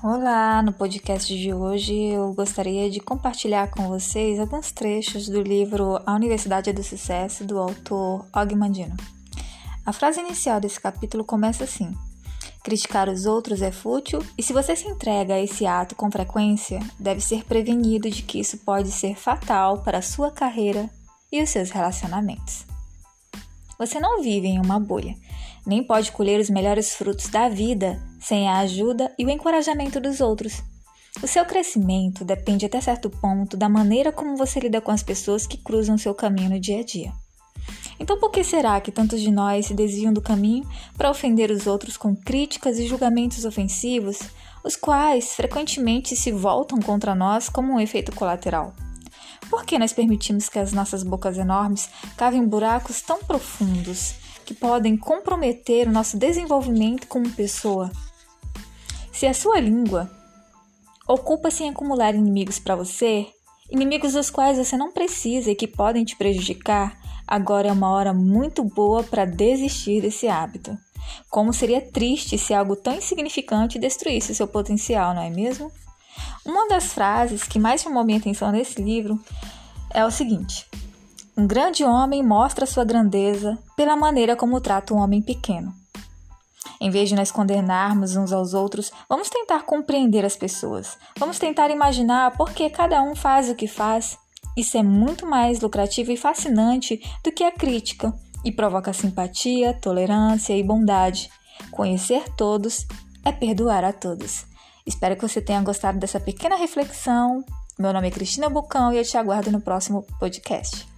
Olá, no podcast de hoje eu gostaria de compartilhar com vocês alguns trechos do livro A Universidade do Sucesso, do autor Og Mandino. A frase inicial desse capítulo começa assim: Criticar os outros é fútil e se você se entrega a esse ato com frequência, deve ser prevenido de que isso pode ser fatal para a sua carreira e os seus relacionamentos. Você não vive em uma bolha nem pode colher os melhores frutos da vida sem a ajuda e o encorajamento dos outros. O seu crescimento depende até certo ponto da maneira como você lida com as pessoas que cruzam seu caminho no dia a dia. Então, por que será que tantos de nós se desviam do caminho para ofender os outros com críticas e julgamentos ofensivos, os quais frequentemente se voltam contra nós como um efeito colateral? Por que nós permitimos que as nossas bocas enormes cavem buracos tão profundos que podem comprometer o nosso desenvolvimento como pessoa. Se a sua língua ocupa-se em acumular inimigos para você, inimigos dos quais você não precisa e que podem te prejudicar, agora é uma hora muito boa para desistir desse hábito. Como seria triste se algo tão insignificante destruísse seu potencial, não é mesmo? Uma das frases que mais chamou minha atenção nesse livro é o seguinte: um grande homem mostra sua grandeza pela maneira como trata um homem pequeno. Em vez de nós condenarmos uns aos outros, vamos tentar compreender as pessoas. Vamos tentar imaginar por que cada um faz o que faz. Isso é muito mais lucrativo e fascinante do que a crítica e provoca simpatia, tolerância e bondade. Conhecer todos é perdoar a todos. Espero que você tenha gostado dessa pequena reflexão. Meu nome é Cristina Bucão e eu te aguardo no próximo podcast.